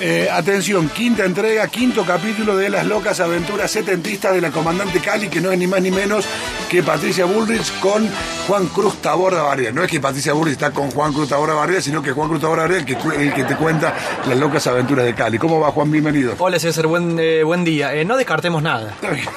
Eh, atención, quinta entrega, quinto capítulo de las locas aventuras setentistas de la comandante Cali, que no es ni más ni menos que Patricia Bullrich con Juan Cruz Taborda Barriga. No es que Patricia Bullrich está con Juan Cruz Taborda Barriga, sino que Juan Cruz Taborda Barriga es el que, el que te cuenta las locas aventuras de Cali. ¿Cómo va, Juan? Bienvenido. Hola César, buen, eh, buen día. Eh, no descartemos nada.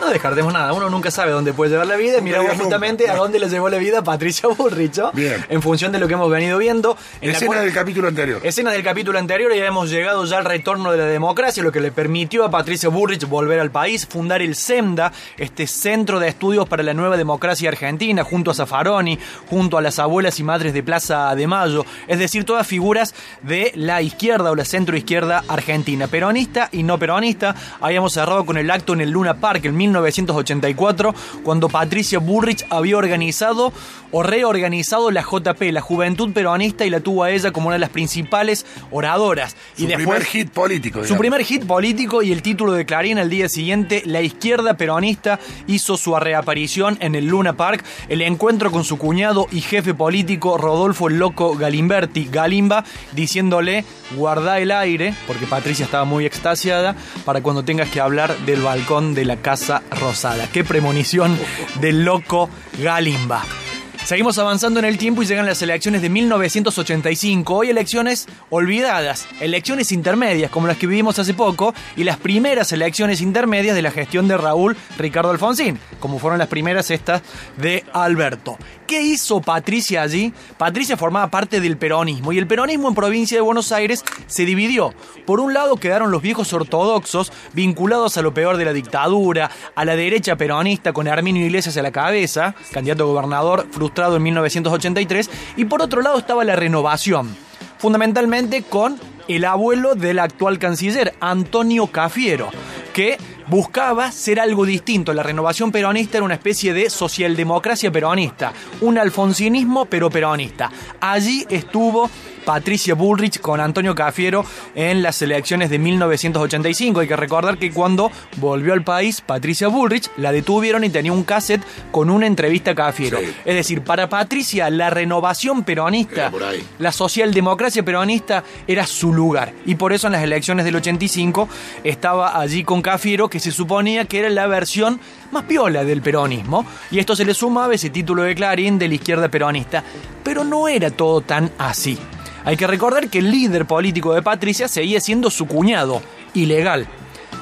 No descartemos nada. Uno nunca sabe dónde puede llevar la vida. Miramos justamente a dónde le llevó la vida Patricia Bullrich, ¿no? Bien. En función de lo que hemos venido viendo. En la Escena cual- del capítulo anterior. Escena del capítulo anterior y hemos llegado ya al retorno de la democracia, lo que le permitió a Patricia Bullrich volver al país, fundar el SEMDA, este Centro de Estudios para la Nueva Democracia Argentina, junto a Junto a las abuelas y madres de Plaza de Mayo, es decir, todas figuras de la izquierda o la centroizquierda argentina, peronista y no peronista. Habíamos cerrado con el acto en el Luna Park en 1984, cuando Patricia Bullrich había organizado o reorganizado la JP, la Juventud Peronista, y la tuvo a ella como una de las principales oradoras. Su y después, primer hit político. su primer hit político y el título de Clarín al día siguiente, la izquierda peronista hizo su reaparición en el Luna Park, el encuentro con su cuñado y jefe político Rodolfo el Loco Galimberti, Galimba, diciéndole guarda el aire, porque Patricia estaba muy extasiada, para cuando tengas que hablar del balcón de la Casa Rosada. Qué premonición del Loco Galimba. Seguimos avanzando en el tiempo y llegan las elecciones de 1985. Hoy elecciones olvidadas, elecciones intermedias como las que vivimos hace poco y las primeras elecciones intermedias de la gestión de Raúl Ricardo Alfonsín, como fueron las primeras estas de Alberto. ¿Qué hizo Patricia allí? Patricia formaba parte del peronismo y el peronismo en provincia de Buenos Aires se dividió. Por un lado quedaron los viejos ortodoxos vinculados a lo peor de la dictadura, a la derecha peronista con Arminio Iglesias a la cabeza, candidato a gobernador frustrado en 1983, y por otro lado estaba la renovación, fundamentalmente con el abuelo del actual canciller, Antonio Cafiero, que buscaba ser algo distinto. La renovación peronista era una especie de socialdemocracia peronista, un alfonsinismo pero peronista. Allí estuvo Patricia Bullrich con Antonio Cafiero en las elecciones de 1985. Hay que recordar que cuando volvió al país, Patricia Bullrich la detuvieron y tenía un cassette con una entrevista a Cafiero. Sí. Es decir, para Patricia la renovación peronista, la socialdemocracia peronista era su lugar. Y por eso en las elecciones del 85 estaba allí con Cafiero, que se suponía que era la versión más piola del peronismo. Y esto se le sumaba ese título de Clarín de la izquierda peronista. Pero no era todo tan así. Hay que recordar que el líder político de Patricia seguía siendo su cuñado, ilegal.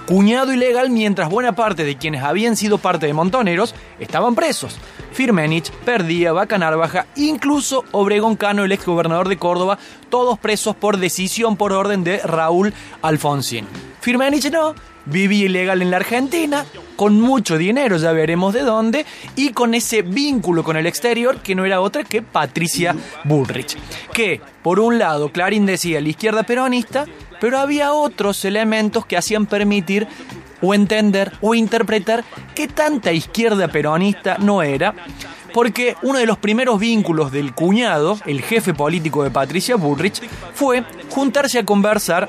Cuñado ilegal mientras buena parte de quienes habían sido parte de Montoneros estaban presos. Firmenich, Perdía, Vaca Narvaja, incluso Obregón Cano, el ex gobernador de Córdoba, todos presos por decisión por orden de Raúl Alfonsín. Firmenich no, vivía ilegal en la Argentina, con mucho dinero, ya veremos de dónde, y con ese vínculo con el exterior que no era otra que Patricia Bullrich. Que, por un lado, Clarín decía la izquierda peronista, pero había otros elementos que hacían permitir o entender o interpretar que tanta izquierda peronista no era, porque uno de los primeros vínculos del cuñado, el jefe político de Patricia Bullrich, fue juntarse a conversar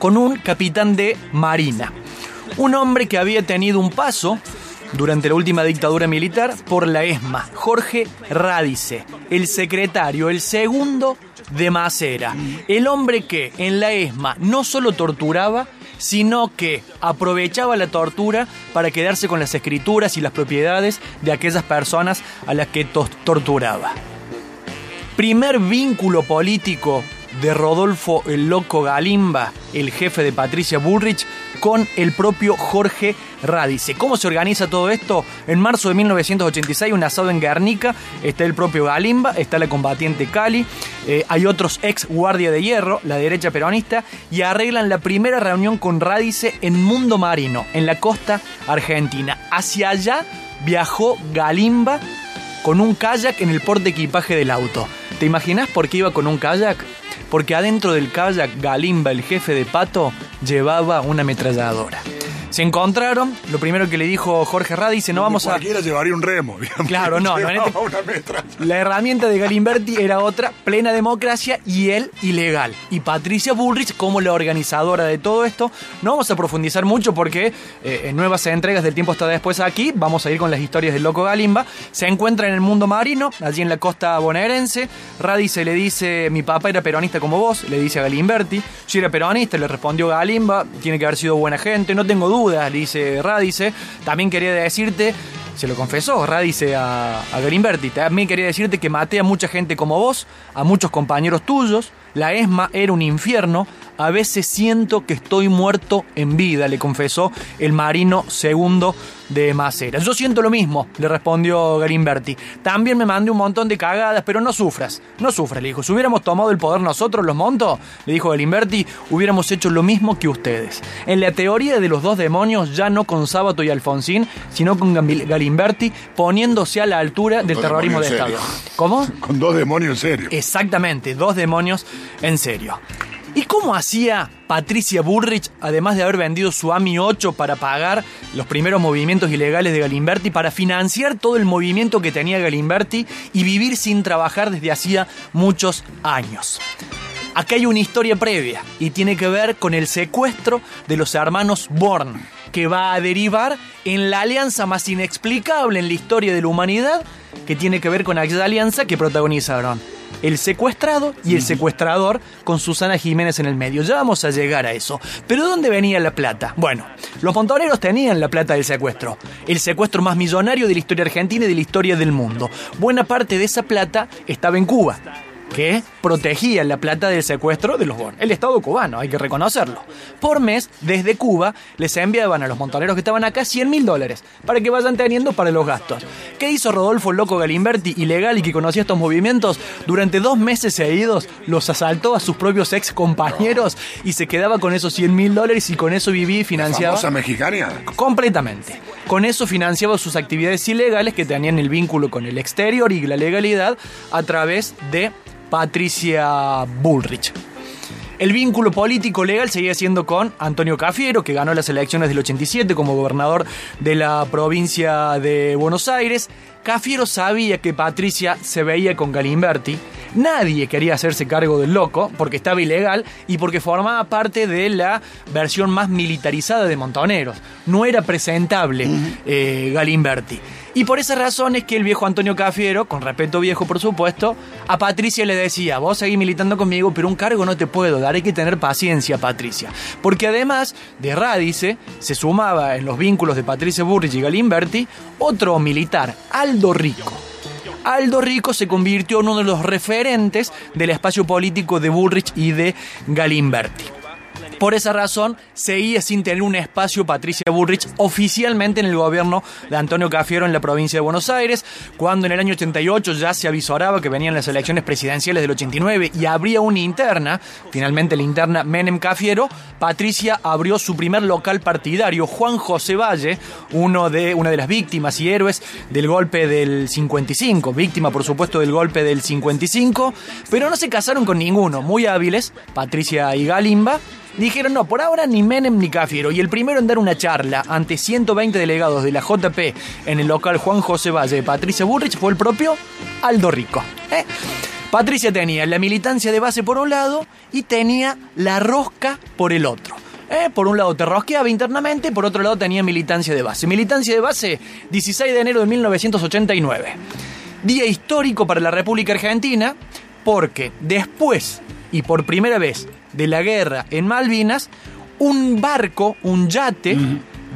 con un capitán de Marina, un hombre que había tenido un paso durante la última dictadura militar por la ESMA, Jorge Radice, el secretario, el segundo de Macera, el hombre que en la ESMA no solo torturaba, sino que aprovechaba la tortura para quedarse con las escrituras y las propiedades de aquellas personas a las que torturaba. Primer vínculo político de Rodolfo el Loco Galimba, el jefe de Patricia Bullrich, con el propio Jorge Radice. ¿Cómo se organiza todo esto? En marzo de 1986, un asado en Guernica, está el propio Galimba, está la combatiente Cali, eh, hay otros ex guardia de hierro, la derecha peronista, y arreglan la primera reunión con Radice en Mundo Marino, en la costa argentina. Hacia allá viajó Galimba con un kayak en el porte equipaje del auto. ¿Te imaginas por qué iba con un kayak? Porque adentro del kayak Galimba, el jefe de Pato, llevaba una ametralladora. Se encontraron, lo primero que le dijo Jorge Radice, no vamos a... Cualquiera llevaría un remo, digamos. Claro, no, no, este- una. La herramienta de Galimberti era otra, plena democracia y él ilegal. Y Patricia Bullrich como la organizadora de todo esto. No vamos a profundizar mucho porque eh, en nuevas entregas del tiempo está después aquí. Vamos a ir con las historias del loco Galimba. Se encuentra en el mundo marino, allí en la costa bonaerense. Radice le dice, mi papá era peronista como vos, le dice a Galimberti. Yo era peronista, le respondió Galimba, tiene que haber sido buena gente, no tengo dice Radice. También quería decirte se lo confesó Radice a, a. También quería decirte que maté a mucha gente como vos, a muchos compañeros tuyos. La ESMA era un infierno. A veces siento que estoy muerto en vida, le confesó el marino segundo de Macera. Yo siento lo mismo, le respondió Galimberti. También me mandé un montón de cagadas, pero no sufras, no sufras, le dijo. Si hubiéramos tomado el poder nosotros, los montos, le dijo Galimberti, hubiéramos hecho lo mismo que ustedes. En la teoría de los dos demonios, ya no con Sábato y Alfonsín, sino con Galimberti, poniéndose a la altura del terrorismo de Estado. serio. ¿Cómo? Con dos demonios en serio. Exactamente, dos demonios en serio. ¿Y cómo hacía Patricia Bullrich, además de haber vendido su AMI 8 para pagar los primeros movimientos ilegales de Galimberti, para financiar todo el movimiento que tenía Galimberti y vivir sin trabajar desde hacía muchos años? Acá hay una historia previa y tiene que ver con el secuestro de los hermanos Born, que va a derivar en la alianza más inexplicable en la historia de la humanidad, que tiene que ver con aquella alianza que protagonizaron el secuestrado y el secuestrador con Susana Jiménez en el medio. Ya vamos a llegar a eso. Pero ¿dónde venía la plata? Bueno, los montoneros tenían la plata del secuestro. El secuestro más millonario de la historia argentina y de la historia del mundo. Buena parte de esa plata estaba en Cuba que protegía la plata del secuestro de los Born. El Estado cubano, hay que reconocerlo. Por mes, desde Cuba, les enviaban a los montoneros que estaban acá 100 mil dólares para que vayan teniendo para los gastos. ¿Qué hizo Rodolfo Loco Galimberti, ilegal y que conocía estos movimientos? Durante dos meses seguidos los asaltó a sus propios ex compañeros y se quedaba con esos 100 mil dólares y con eso vivía y financiaba. Famosa mexicana. Completamente. Con eso financiaba sus actividades ilegales que tenían el vínculo con el exterior y la legalidad a través de Patricia Bullrich. El vínculo político legal seguía siendo con Antonio Cafiero, que ganó las elecciones del 87 como gobernador de la provincia de Buenos Aires. Cafiero sabía que Patricia se veía con Galimberti. Nadie quería hacerse cargo del loco porque estaba ilegal y porque formaba parte de la versión más militarizada de Montoneros. No era presentable eh, Galimberti. Y por esa razón es que el viejo Antonio Cafiero, con respeto viejo por supuesto, a Patricia le decía, vos seguís militando conmigo, pero un cargo no te puedo dar, hay que tener paciencia, Patricia. Porque además de Radice, se sumaba en los vínculos de Patricia Burrich y Galimberti otro militar, Aldo Rico. Aldo Rico se convirtió en uno de los referentes del espacio político de Bullrich y de Galimberti. Por esa razón, seguía sin tener un espacio Patricia Bullrich oficialmente en el gobierno de Antonio Cafiero en la provincia de Buenos Aires, cuando en el año 88 ya se avisoraba que venían las elecciones presidenciales del 89 y habría una interna, finalmente la interna Menem Cafiero, Patricia abrió su primer local partidario, Juan José Valle, uno de, una de las víctimas y héroes del golpe del 55, víctima por supuesto del golpe del 55, pero no se casaron con ninguno, muy hábiles, Patricia y Galimba, Dijeron, no, por ahora ni Menem ni Cafiero. Y el primero en dar una charla ante 120 delegados de la JP en el local Juan José Valle de Patricia Burrich fue el propio Aldo Rico. ¿eh? Patricia tenía la militancia de base por un lado y tenía la rosca por el otro. ¿eh? Por un lado te rosqueaba internamente, por otro lado tenía militancia de base. Militancia de base, 16 de enero de 1989. Día histórico para la República Argentina, porque después y por primera vez de la guerra en Malvinas, un barco, un yate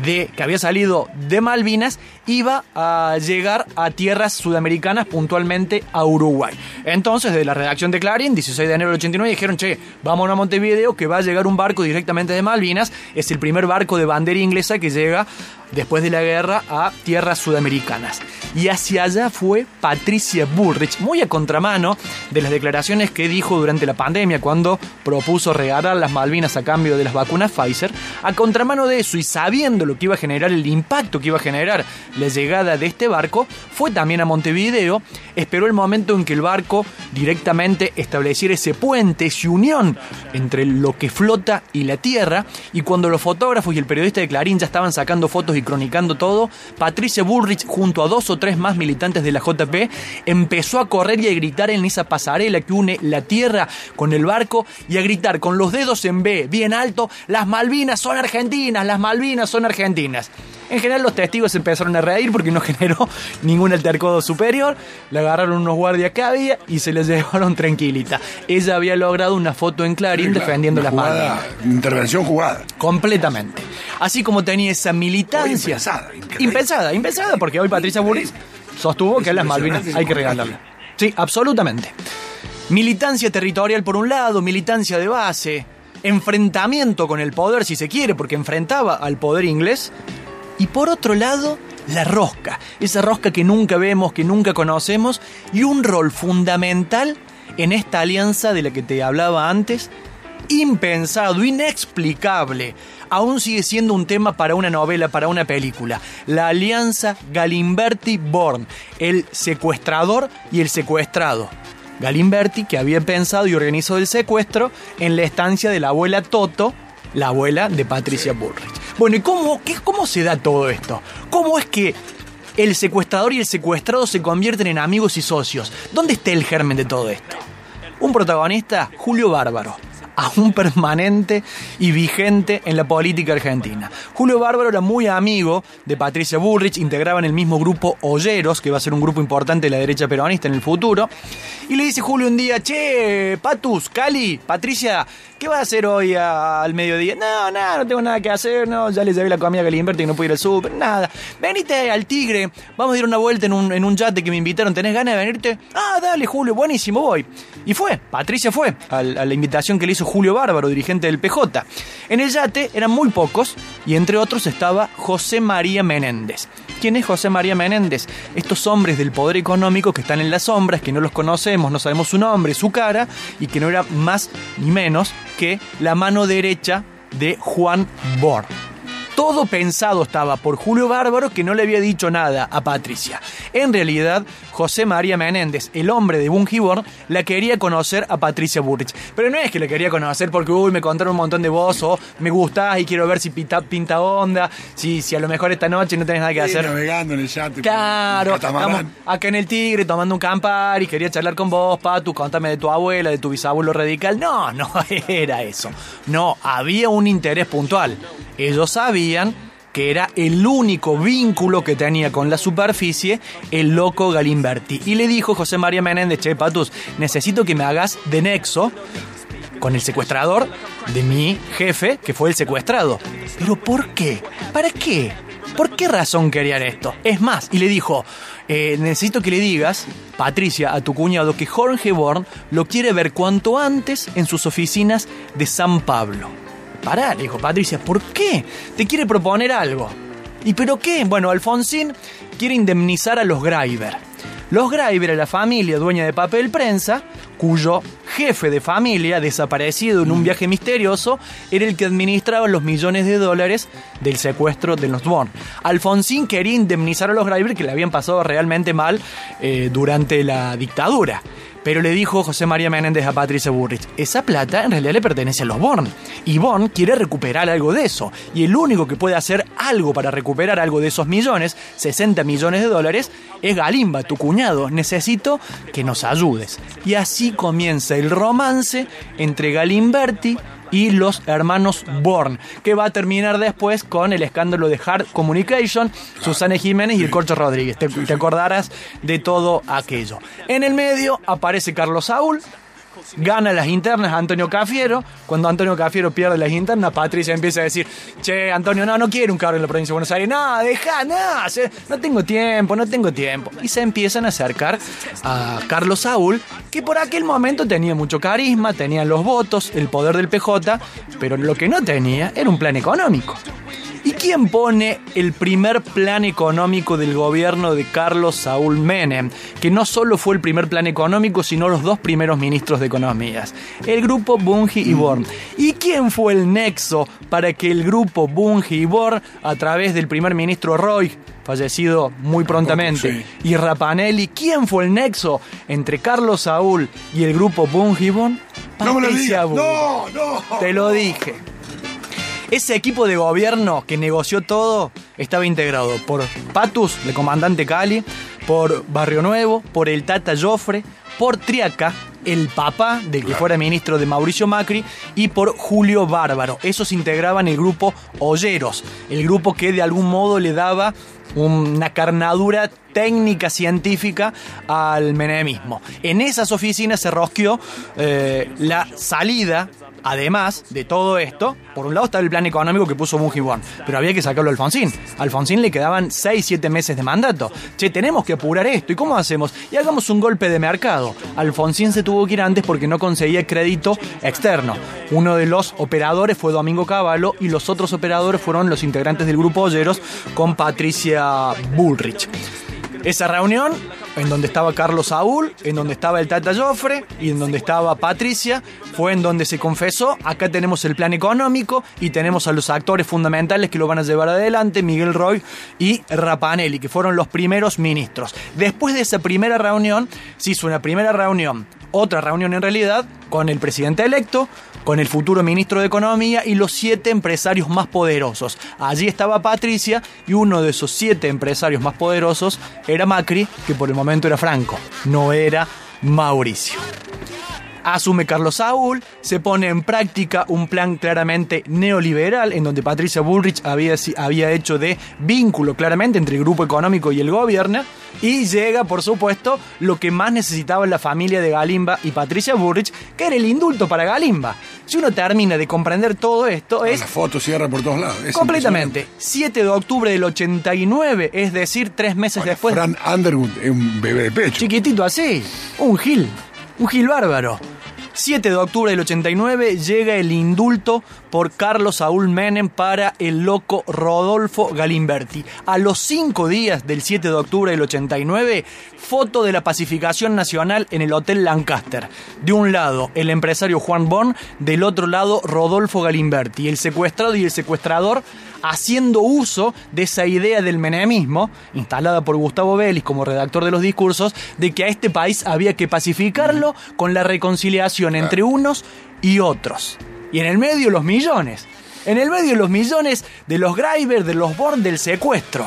de, que había salido de Malvinas, iba a llegar a tierras sudamericanas, puntualmente a Uruguay. Entonces, de la redacción de Clarín, 16 de enero del 89, dijeron, che, vamos a Montevideo, que va a llegar un barco directamente de Malvinas. Es el primer barco de bandera inglesa que llega después de la guerra a tierras sudamericanas. Y hacia allá fue Patricia Bullrich, muy a contramano de las declaraciones que dijo durante la pandemia cuando propuso regalar las Malvinas a cambio de las vacunas Pfizer. A contramano de eso y sabiendo lo que iba a generar, el impacto que iba a generar la llegada de este barco, fue también a Montevideo, esperó el momento en que el barco directamente estableciera ese puente, esa unión entre lo que flota y la tierra, y cuando los fotógrafos y el periodista de Clarín ya estaban sacando fotos y cronicando todo, Patricia Bullrich junto a dos o tres más militantes de la JP empezó a correr y a gritar en esa pasarela que une la tierra con el barco y a gritar con los dedos en B, bien alto, las Malvinas son argentinas, las Malvinas son argentinas. En general los testigos empezaron a reír porque no generó ningún altercado superior. Le agarraron unos guardias que había y se les llevaron tranquilita. Ella había logrado una foto en Clarín defendiendo las Malvinas. Intervención jugada. Completamente. Así como tenía esa militancia. impensada, increíble. impensada, impensada, porque hoy Patricia Burris sostuvo que las Malvinas hay que regalarlas. Sí, absolutamente. Militancia territorial por un lado, militancia de base, enfrentamiento con el poder si se quiere, porque enfrentaba al poder inglés. Y por otro lado, la rosca, esa rosca que nunca vemos, que nunca conocemos, y un rol fundamental en esta alianza de la que te hablaba antes, impensado, inexplicable. Aún sigue siendo un tema para una novela, para una película. La alianza Galimberti-Born, el secuestrador y el secuestrado. Galimberti, que había pensado y organizado el secuestro en la estancia de la abuela Toto, la abuela de Patricia Bullrich. Bueno, ¿y cómo, qué, cómo se da todo esto? ¿Cómo es que el secuestrador y el secuestrado se convierten en amigos y socios? ¿Dónde está el germen de todo esto? Un protagonista, Julio Bárbaro, aún permanente y vigente en la política argentina. Julio Bárbaro era muy amigo de Patricia Bullrich, integraban el mismo grupo Olleros, que va a ser un grupo importante de la derecha peronista en el futuro. Y le dice Julio un día, che, Patus, Cali, Patricia, ¿qué va a hacer hoy al mediodía? No, nada, no tengo nada que hacer, no, ya le llevé la comida a Galimberti y no pude ir al súper, nada. Venite al Tigre, vamos a ir una vuelta en un, en un yate que me invitaron, ¿tenés ganas de venirte? Ah, dale, Julio, buenísimo, voy. Y fue, Patricia fue a la invitación que le hizo Julio Bárbaro, dirigente del PJ. En el yate eran muy pocos y entre otros estaba José María Menéndez. ¿Quién es José María Menéndez? Estos hombres del poder económico que están en las sombras, que no los conocemos, no sabemos su nombre, su cara, y que no era más ni menos que la mano derecha de Juan Bor. Todo pensado estaba por Julio Bárbaro que no le había dicho nada a Patricia. En realidad, José María Menéndez, el hombre de Bungiborn, la quería conocer a Patricia Burrich. Pero no es que la quería conocer porque, uy, me contaron un montón de vos o me gustás y quiero ver si pinta, pinta onda, si, si a lo mejor esta noche no tenés nada que Sí, hacer. navegando en el yate. Claro, estamos acá en el Tigre tomando un campar y quería charlar con vos, Patu, contame de tu abuela, de tu bisabuelo radical. No, no era eso. No, había un interés puntual. Ellos sabían que era el único vínculo que tenía con la superficie el loco Galimberti. Y le dijo José María Menéndez, che, Patus, necesito que me hagas de nexo con el secuestrador de mi jefe, que fue el secuestrado. ¿Pero por qué? ¿Para qué? ¿Por qué razón querían esto? Es más, y le dijo, eh, necesito que le digas, Patricia, a tu cuñado, que Jorge Born lo quiere ver cuanto antes en sus oficinas de San Pablo. Pará, le dijo Patricia, ¿por qué? Te quiere proponer algo. ¿Y pero qué? Bueno, Alfonsín quiere indemnizar a los Greiber. Los Greiber era la familia dueña de papel prensa, cuyo jefe de familia, desaparecido en un viaje misterioso, era el que administraba los millones de dólares del secuestro de los Born. Alfonsín quería indemnizar a los Greiber que le habían pasado realmente mal eh, durante la dictadura. Pero le dijo José María Menéndez a Patricia Burrich, esa plata en realidad le pertenece a los Born. Y Born quiere recuperar algo de eso. Y el único que puede hacer algo para recuperar algo de esos millones, 60 millones de dólares, es Galimba, tu cuñado. Necesito que nos ayudes. Y así comienza el romance entre Galimberti y los hermanos Born, que va a terminar después con el escándalo de Hard Communication, Susana Jiménez y el Corcho Rodríguez. Te, te acordarás de todo aquello. En el medio aparece Carlos Saúl. Gana las internas Antonio Cafiero. Cuando Antonio Cafiero pierde las internas, Patricia empieza a decir: Che, Antonio, no, no quiero un cargo en la provincia de Buenos Aires. No, deja, no, no tengo tiempo, no tengo tiempo. Y se empiezan a acercar a Carlos Saúl, que por aquel momento tenía mucho carisma, tenía los votos, el poder del PJ, pero lo que no tenía era un plan económico. ¿Y ¿Quién pone el primer plan económico del gobierno de Carlos Saúl Menem? Que no solo fue el primer plan económico, sino los dos primeros ministros de Economías. El grupo Bunge y Born. ¿Y quién fue el nexo para que el grupo Bunge y Born, a través del primer ministro Roy, fallecido muy prontamente, y Rapanelli, ¿quién fue el nexo entre Carlos Saúl y el grupo Bunge y Born? No me lo Patricia digas. No, no. Te lo dije. Ese equipo de gobierno que negoció todo estaba integrado por Patus, el comandante Cali, por Barrio Nuevo, por el Tata Joffre, por Triaca, el papá del que fuera ministro de Mauricio Macri, y por Julio Bárbaro. Esos integraban el grupo Olleros, el grupo que de algún modo le daba una carnadura técnica científica al menemismo. En esas oficinas se rosqueó eh, la salida Además de todo esto, por un lado estaba el plan económico que puso Bungibón, pero había que sacarlo a Alfonsín. Alfonsín le quedaban 6, 7 meses de mandato. Che, tenemos que apurar esto. ¿Y cómo hacemos? Y hagamos un golpe de mercado. Alfonsín se tuvo que ir antes porque no conseguía crédito externo. Uno de los operadores fue Domingo Cavallo y los otros operadores fueron los integrantes del grupo Olleros con Patricia Bullrich. Esa reunión, en donde estaba Carlos Saúl, en donde estaba el Tata Joffre y en donde estaba Patricia, fue en donde se confesó, acá tenemos el plan económico y tenemos a los actores fundamentales que lo van a llevar adelante, Miguel Roy y Rapanelli, que fueron los primeros ministros. Después de esa primera reunión, se hizo una primera reunión, otra reunión en realidad, con el presidente electo, con el futuro ministro de Economía y los siete empresarios más poderosos. Allí estaba Patricia y uno de esos siete empresarios más poderosos era Macri, que por el momento era Franco, no era Mauricio. Asume Carlos Saúl, se pone en práctica un plan claramente neoliberal, en donde Patricia Bullrich había, había hecho de vínculo claramente entre el grupo económico y el gobierno, y llega, por supuesto, lo que más necesitaba la familia de Galimba y Patricia Bullrich, que era el indulto para Galimba. Si uno termina de comprender todo esto, es La foto cierra por todos lados. Es completamente 7 de octubre del 89, es decir, tres meses después. Fran Underwood es un bebé de pecho. Chiquitito así, un gil, un gil bárbaro. 7 de octubre del 89 llega el indulto por Carlos Saúl Menem para el loco Rodolfo Galimberti. A los cinco días del 7 de octubre del 89, foto de la pacificación nacional en el Hotel Lancaster. De un lado, el empresario Juan Bon, del otro lado, Rodolfo Galimberti, el secuestrado y el secuestrador haciendo uso de esa idea del menemismo, instalada por Gustavo Vélez como redactor de los discursos, de que a este país había que pacificarlo con la reconciliación entre unos y otros. Y en el medio los millones. En el medio los millones de los Greiber, de los Born, del secuestro.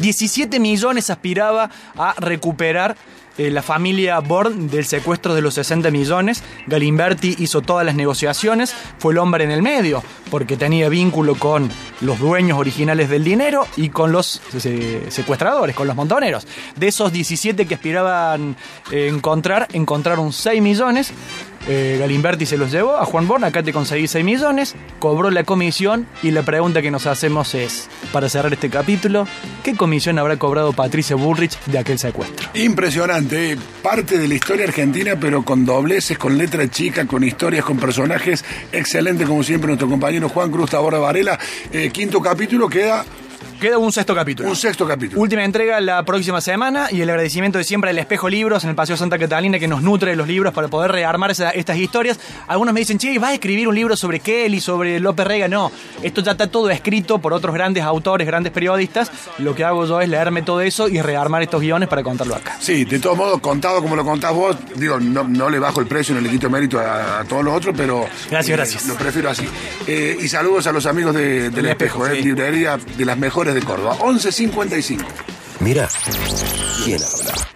17 millones aspiraba a recuperar eh, la familia Born del secuestro de los 60 millones. Galimberti hizo todas las negociaciones, fue el hombre en el medio, porque tenía vínculo con los dueños originales del dinero y con los eh, secuestradores, con los montoneros. De esos 17 que aspiraban eh, encontrar, encontraron 6 millones. Eh, Galimberti se los llevó a Juan Born, acá te conseguí 6 millones, cobró la comisión y la pregunta que nos hacemos es, para cerrar este capítulo, ¿qué comisión habrá cobrado Patricia Bullrich de aquel secuestro? Impresionante, eh. parte de la historia argentina, pero con dobleces, con letra chica, con historias, con personajes. Excelente, como siempre, nuestro compañero Juan Cruz Taborda Varela. Eh, quinto capítulo queda Queda un sexto capítulo. un sexto capítulo. Última entrega la próxima semana y el agradecimiento de siempre al Espejo Libros en el Paseo Santa Catalina que nos nutre de los libros para poder rearmar esa- estas historias. Algunos me dicen, che, ¿vas a escribir un libro sobre Kelly, sobre López Rega? No, esto ya está todo escrito por otros grandes autores, grandes periodistas. Lo que hago yo es leerme todo eso y rearmar estos guiones para contarlo acá. Sí, de todos modos, contado como lo contás vos, digo, no, no le bajo el precio, no le quito mérito a, a todos los otros, pero. Gracias, eh, gracias. Lo prefiero así. Eh, y saludos a los amigos de- del El Espejo, Espejo, eh, sí. librería de las mejores de Córdoba. 11.55. Mira, ¿quién habla?